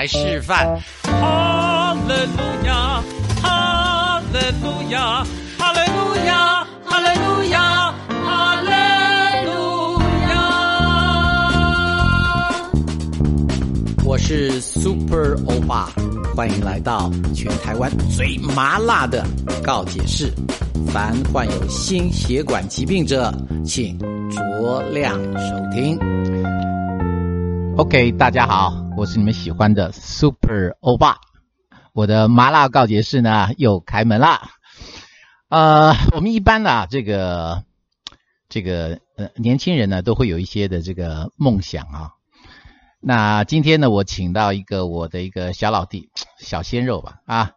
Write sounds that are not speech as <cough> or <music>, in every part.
来示范。哈利路亚，哈利路亚，哈利路亚，哈利路亚，哈利路亚。我是 Super 欧巴，欢迎来到全台湾最麻辣的告解室。凡患有心血管疾病者，请酌量收听。OK，大家好，我是你们喜欢的 Super 欧巴。我的麻辣告解室呢又开门啦。呃，我们一般呢，这个这个呃年轻人呢都会有一些的这个梦想啊。那今天呢，我请到一个我的一个小老弟，小鲜肉吧啊。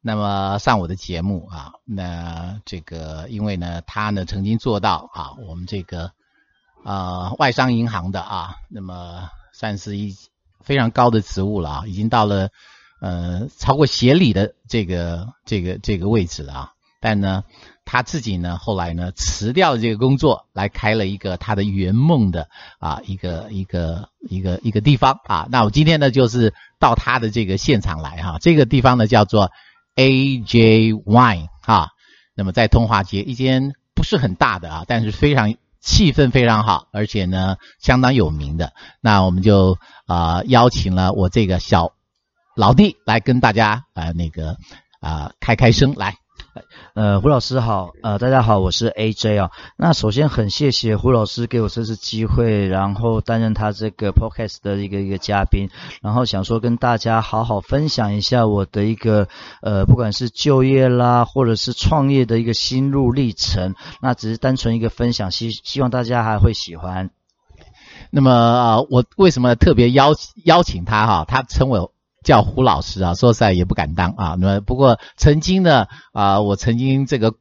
那么上我的节目啊，那这个因为呢，他呢曾经做到啊，我们这个啊外商银行的啊，那么算是一非常高的职务了啊，已经到了呃超过协理的这个这个这个位置了啊。但呢，他自己呢后来呢辞掉了这个工作，来开了一个他的圆梦的啊一个一个一个一个地方啊。那我今天呢就是到他的这个现场来哈，这个地方呢叫做。A.J. Wine 啊，那么在通化街一间不是很大的啊，但是非常气氛非常好，而且呢相当有名的。那我们就啊邀请了我这个小老弟来跟大家啊那个啊开开声来。呃，胡老师好，呃，大家好，我是 AJ 啊。那首先很谢谢胡老师给我这次机会，然后担任他这个 podcast 的一个一个嘉宾，然后想说跟大家好好分享一下我的一个呃，不管是就业啦，或者是创业的一个心路历程，那只是单纯一个分享，希希望大家还会喜欢。那么啊，我为什么特别邀邀请他哈？他称为。叫胡老师啊，说实在也不敢当啊。那么不过曾经呢啊，我曾经这个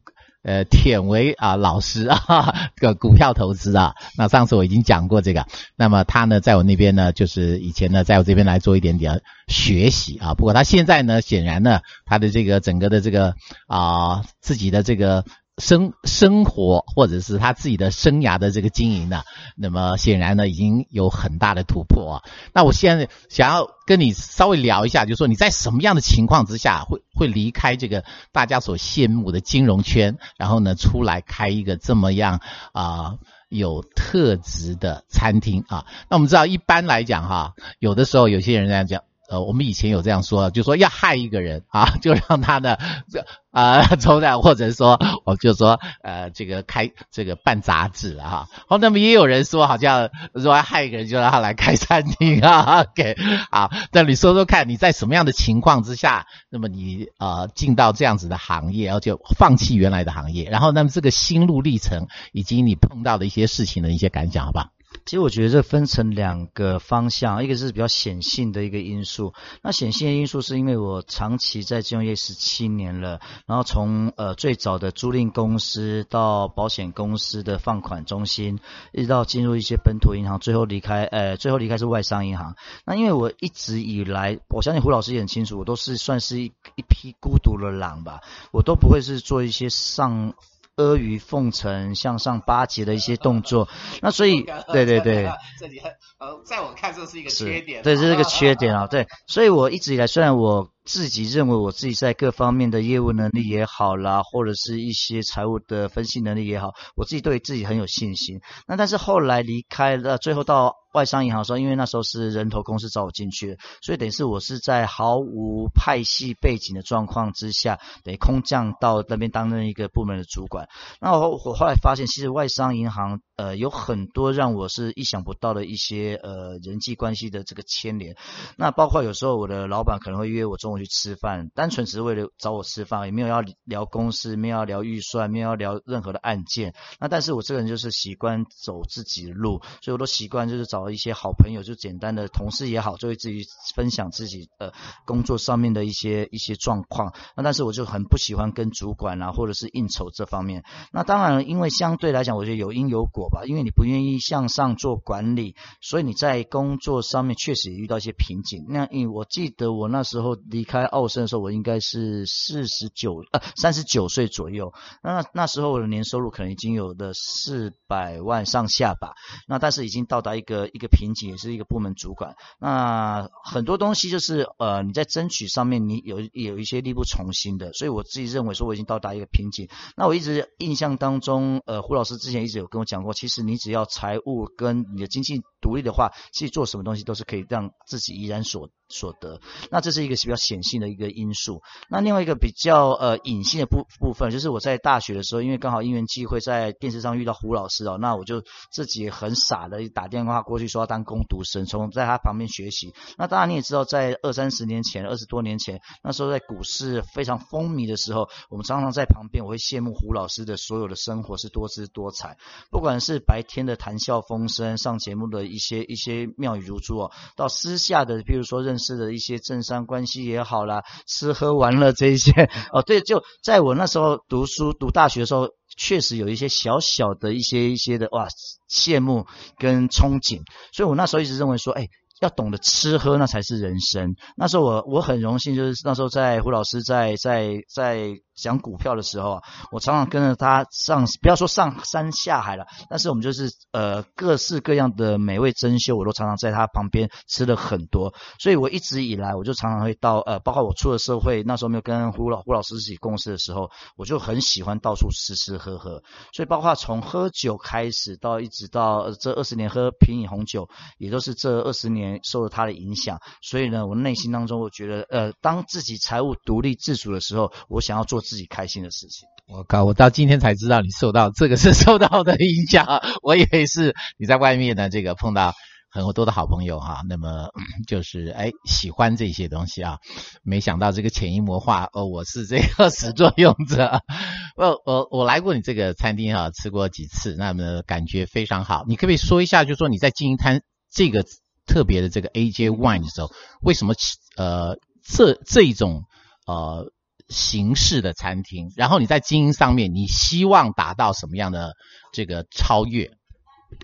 呃舔为啊老师啊，<laughs> 个股票投资啊。那上次我已经讲过这个。那么他呢，在我那边呢，就是以前呢，在我这边来做一点点学习啊。不过他现在呢，显然呢，他的这个整个的这个啊自己的这个。生生活或者是他自己的生涯的这个经营呢，那么显然呢已经有很大的突破啊。那我现在想要跟你稍微聊一下，就是说你在什么样的情况之下会会离开这个大家所羡慕的金融圈，然后呢出来开一个这么样啊有特质的餐厅啊？那我们知道一般来讲哈，有的时候有些人这样讲。呃，我们以前有这样说，就说要害一个人啊，就让他呢，这啊，抽的，或者说，我就说，呃，这个开这个办杂志啊，好，那么也有人说，好像说要害一个人，就让他来开餐厅啊，给啊，那你说说看，你在什么样的情况之下，那么你呃进到这样子的行业，然后就放弃原来的行业，然后那么这个心路历程，以及你碰到的一些事情的一些感想，好不好？其实我觉得这分成两个方向，一个是比较显性的一个因素。那显性的因素是因为我长期在金融业十七年了，然后从呃最早的租赁公司到保险公司的放款中心，一直到进入一些本土银行，最后离开呃最后离开是外商银行。那因为我一直以来，我相信胡老师也很清楚，我都是算是一一匹孤独的狼吧，我都不会是做一些上。阿谀奉承、向上巴结的一些动作，<laughs> 那所以，对对对，<laughs> 这里呃，在我看这是一个缺点，对，这是个缺点啊，<laughs> 对，所以我一直以来，虽然我。自己认为我自己在各方面的业务能力也好啦，或者是一些财务的分析能力也好，我自己对自己很有信心。那但是后来离开了，最后到外商银行的时候，因为那时候是人头公司找我进去，所以等于是我是在毫无派系背景的状况之下，等于空降到那边担任一个部门的主管。那我我后来发现，其实外商银行呃有很多让我是意想不到的一些呃人际关系的这个牵连。那包括有时候我的老板可能会约我中。我去吃饭，单纯只是为了找我吃饭，也没有要聊公司，没有要聊预算，没有要聊任何的案件。那但是我这个人就是习惯走自己的路，所以我都习惯就是找一些好朋友，就简单的同事也好，就会自己分享自己呃工作上面的一些一些状况。那但是我就很不喜欢跟主管啊，或者是应酬这方面。那当然，因为相对来讲，我觉得有因有果吧。因为你不愿意向上做管理，所以你在工作上面确实也遇到一些瓶颈。那因为我记得我那时候离离开奥森的时候，我应该是四十九呃三十九岁左右。那那时候我的年收入可能已经有的四百万上下吧。那但是已经到达一个一个瓶颈，也是一个部门主管。那很多东西就是呃你在争取上面你有有一些力不从心的，所以我自己认为说我已经到达一个瓶颈。那我一直印象当中，呃胡老师之前一直有跟我讲过，其实你只要财务跟你的经济独立的话，其实做什么东西都是可以让自己怡然所。所得，那这是一个比较显性的一个因素。那另外一个比较呃隐性的部部分，就是我在大学的时候，因为刚好因缘际会在电视上遇到胡老师哦，那我就自己很傻的打电话过去说要当攻读生，从在他旁边学习。那当然你也知道，在二三十年前，二十多年前，那时候在股市非常风靡的时候，我们常常在旁边，我会羡慕胡老师的所有的生活是多姿多彩，不管是白天的谈笑风生，上节目的一些一些妙语如珠哦，到私下的，比如说认。识的一些政商关系也好啦，吃喝玩乐这一些哦，对，就在我那时候读书读大学的时候，确实有一些小小的一些一些的哇羡慕跟憧憬，所以我那时候一直认为说，哎。要懂得吃喝，那才是人生。那时候我我很荣幸，就是那时候在胡老师在在在讲股票的时候啊，我常常跟着他上，不要说上山下海了，但是我们就是呃各式各样的美味珍馐，我都常常在他旁边吃了很多。所以我一直以来，我就常常会到呃，包括我出了社会，那时候没有跟胡老胡老师一起共事的时候，我就很喜欢到处吃吃喝喝。所以包括从喝酒开始，到一直到这二十年喝品饮红酒，也都是这二十年。受了他的影响，所以呢，我内心当中我觉得，呃，当自己财务独立自主的时候，我想要做自己开心的事情。我靠，我到今天才知道你受到这个是受到的影响，<laughs> 我以为是你在外面呢，这个碰到很多的好朋友哈，那么 <clears throat> 就是哎喜欢这些东西啊，没想到这个潜移默化哦，我是这个始作俑者。<laughs> 我我我来过你这个餐厅哈，吃过几次，那么感觉非常好。你可不可以说一下，就说你在经营摊这个？特别的这个 AJ Wine 的时候，为什么呃这这一种呃形式的餐厅？然后你在经营上面，你希望达到什么样的这个超越？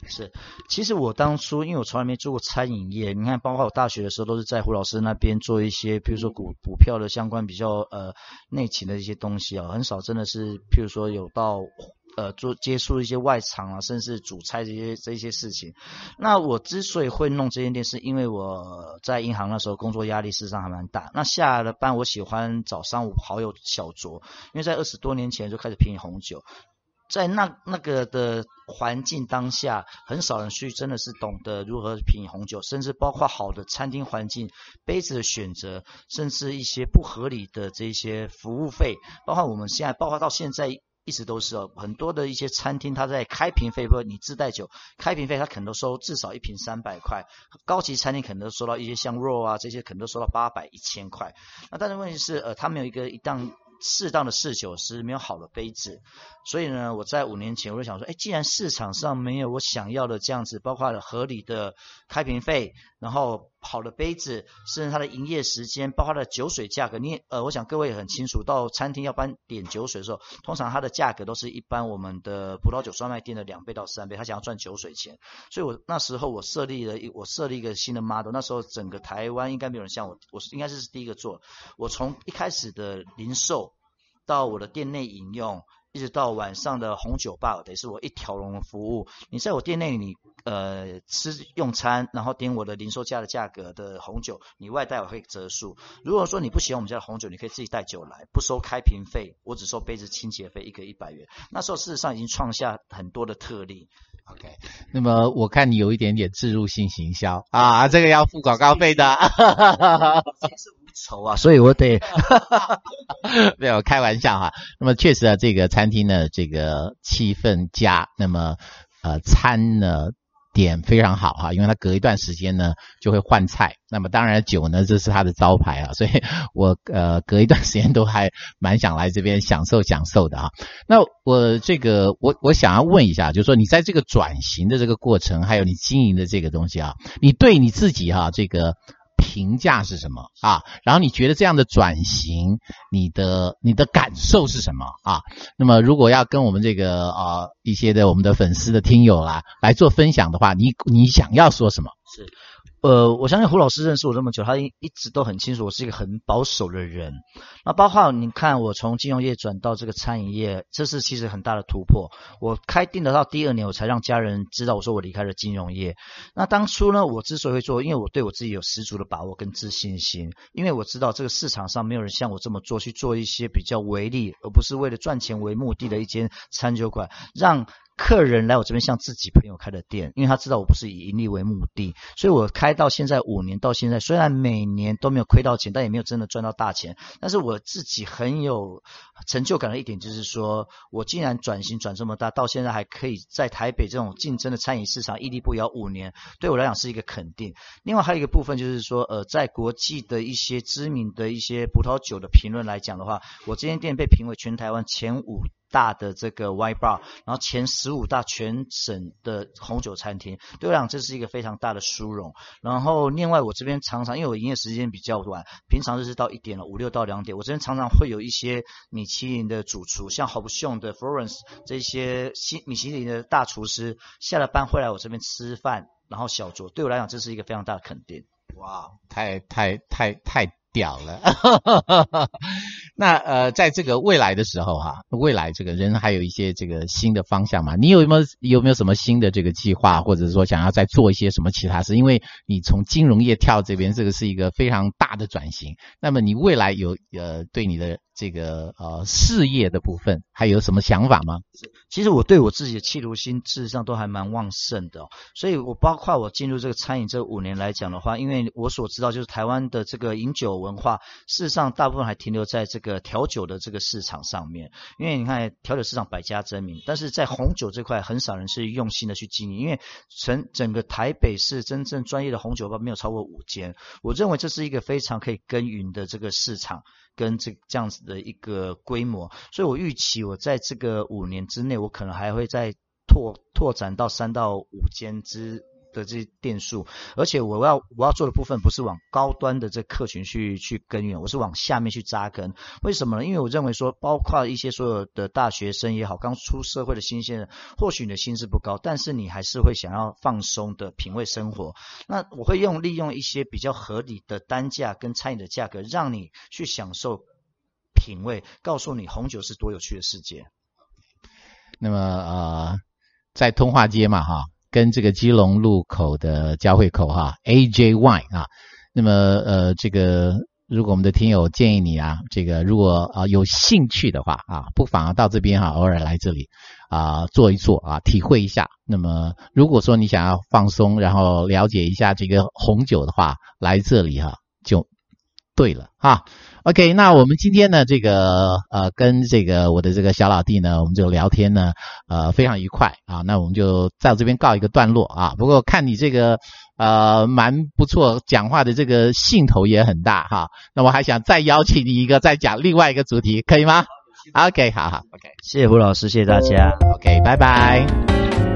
是，其实我当初因为我从来没做过餐饮业，你看，包括我大学的时候都是在胡老师那边做一些，比如说股股票的相关比较呃内勤的一些东西啊，很少真的是，譬如说有到。呃，做接触一些外场啊，甚至主菜这些这些事情。那我之所以会弄这间店，是因为我在银行那时候工作压力事实上还蛮大。那下了班，我喜欢找商务好友小酌，因为在二十多年前就开始品红酒，在那那个的环境当下，很少人去真的是懂得如何品红酒，甚至包括好的餐厅环境、杯子的选择，甚至一些不合理的这些服务费，包括我们现在，包括到现在。一直都是哦，很多的一些餐厅，它在开瓶费，不，你自带酒开瓶费，它可能都收至少一瓶三百块。高级餐厅可能都收到一些像肉啊这些，可能都收到八百一千块。那但是问题是，呃，它没有一个一档适当的试酒师，没有好的杯子。所以呢，我在五年前我就想说，哎，既然市场上没有我想要的这样子，包括合理的开瓶费，然后好的杯子，甚至它的营业时间，包括它的酒水价格，你呃，我想各位也很清楚，到餐厅要搬点酒水的时候，通常它的价格都是一般我们的葡萄酒专卖店的两倍到三倍，他想要赚酒水钱。所以我那时候我设立了一，我设立一个新的 model，那时候整个台湾应该没有人像我，我是应该是第一个做。我从一开始的零售到我的店内饮用。一直到晚上的红酒吧，得是我一条龙的服务。你在我店内，你呃吃用餐，然后点我的零售价的价格的红酒，你外带我会折数。如果说你不喜欢我们家的红酒，你可以自己带酒来，不收开瓶费，我只收杯子清洁费，一个一百元。那时候事实上已经创下很多的特例。OK，那么我看你有一点点自入性行销啊，这个要付广告费的。愁啊，所以我得 <laughs> 没有开玩笑哈。那么确实啊，这个餐厅呢，这个气氛佳，那么呃餐呢点非常好哈，因为它隔一段时间呢就会换菜。那么当然酒呢，这是它的招牌啊，所以我呃隔一段时间都还蛮想来这边享受享受的哈。那我这个我我想要问一下，就是说你在这个转型的这个过程，还有你经营的这个东西啊，你对你自己哈这个。评价是什么啊？然后你觉得这样的转型，你的你的感受是什么啊？那么如果要跟我们这个啊一些的我们的粉丝的听友啊来做分享的话，你你想要说什么？是呃，我相信胡老师认识我这么久，他一一直都很清楚我是一个很保守的人。那包括你看，我从金融业转到这个餐饮业，这是其实很大的突破。我开店的到第二年，我才让家人知道我说我离开了金融业。那当初呢，我之所以会做，因为我对我自己有十足的把握跟自信心，因为我知道这个市场上没有人像我这么做，去做一些比较唯利，而不是为了赚钱为目的的一间餐酒馆，让。客人来我这边像自己朋友开的店，因为他知道我不是以盈利为目的，所以我开到现在五年到现在，虽然每年都没有亏到钱，但也没有真的赚到大钱。但是我自己很有成就感的一点就是说，我竟然转型转这么大，到现在还可以在台北这种竞争的餐饮市场屹立不摇五年，对我来讲是一个肯定。另外还有一个部分就是说，呃，在国际的一些知名的一些葡萄酒的评论来讲的话，我这间店被评为全台湾前五。大的这个 Y bar，然后前十五大全省的红酒餐厅，对我讲这是一个非常大的殊荣。然后另外我这边常常因为我营业时间比较晚，平常就是到一点了，五六到两点，我这边常常会有一些米其林的主厨，像好不凶的 Florence 这些西米其林的大厨师下了班会来我这边吃饭，然后小酌，对我来讲这是一个非常大的肯定。哇，太太太太。屌了，<laughs> 那呃，在这个未来的时候哈，未来这个人还有一些这个新的方向嘛？你有没有有没有什么新的这个计划，或者说想要再做一些什么其他事？因为你从金融业跳这边，这个是一个非常大的转型。那么你未来有呃对你的这个呃事业的部分还有什么想法吗？其实我对我自己的企图心事实上都还蛮旺盛的，所以我包括我进入这个餐饮这五年来讲的话，因为我所知道就是台湾的这个饮酒。文化事实上大部分还停留在这个调酒的这个市场上面，因为你看调酒市场百家争鸣，但是在红酒这块很少人是用心的去经营，因为整整个台北市真正专业的红酒吧没有超过五间，我认为这是一个非常可以耕耘的这个市场跟这这样子的一个规模，所以我预期我在这个五年之内，我可能还会再拓拓展到三到五间之。的这些店数，而且我要我要做的部分不是往高端的这客群去去根源，我是往下面去扎根。为什么呢？因为我认为说，包括一些所有的大学生也好，刚出社会的新鲜人，或许你的薪资不高，但是你还是会想要放松的品味生活。那我会用利用一些比较合理的单价跟餐饮的价格，让你去享受品味，告诉你红酒是多有趣的世界。那么呃，在通化街嘛，哈。跟这个基隆路口的交汇口哈，AJY 啊，那么呃这个如果我们的听友建议你啊，这个如果啊有兴趣的话啊，不妨到这边哈，偶尔来这里啊坐一坐啊，体会一下。那么如果说你想要放松，然后了解一下这个红酒的话，来这里哈就对了哈。OK，那我们今天呢，这个呃，跟这个我的这个小老弟呢，我们就聊天呢，呃，非常愉快啊。那我们就在这边告一个段落啊。不过看你这个呃蛮不错，讲话的这个兴头也很大哈。那我还想再邀请你一个，再讲另外一个主题，可以吗？OK，好好，OK，谢谢胡老师，谢谢大家，OK，拜拜。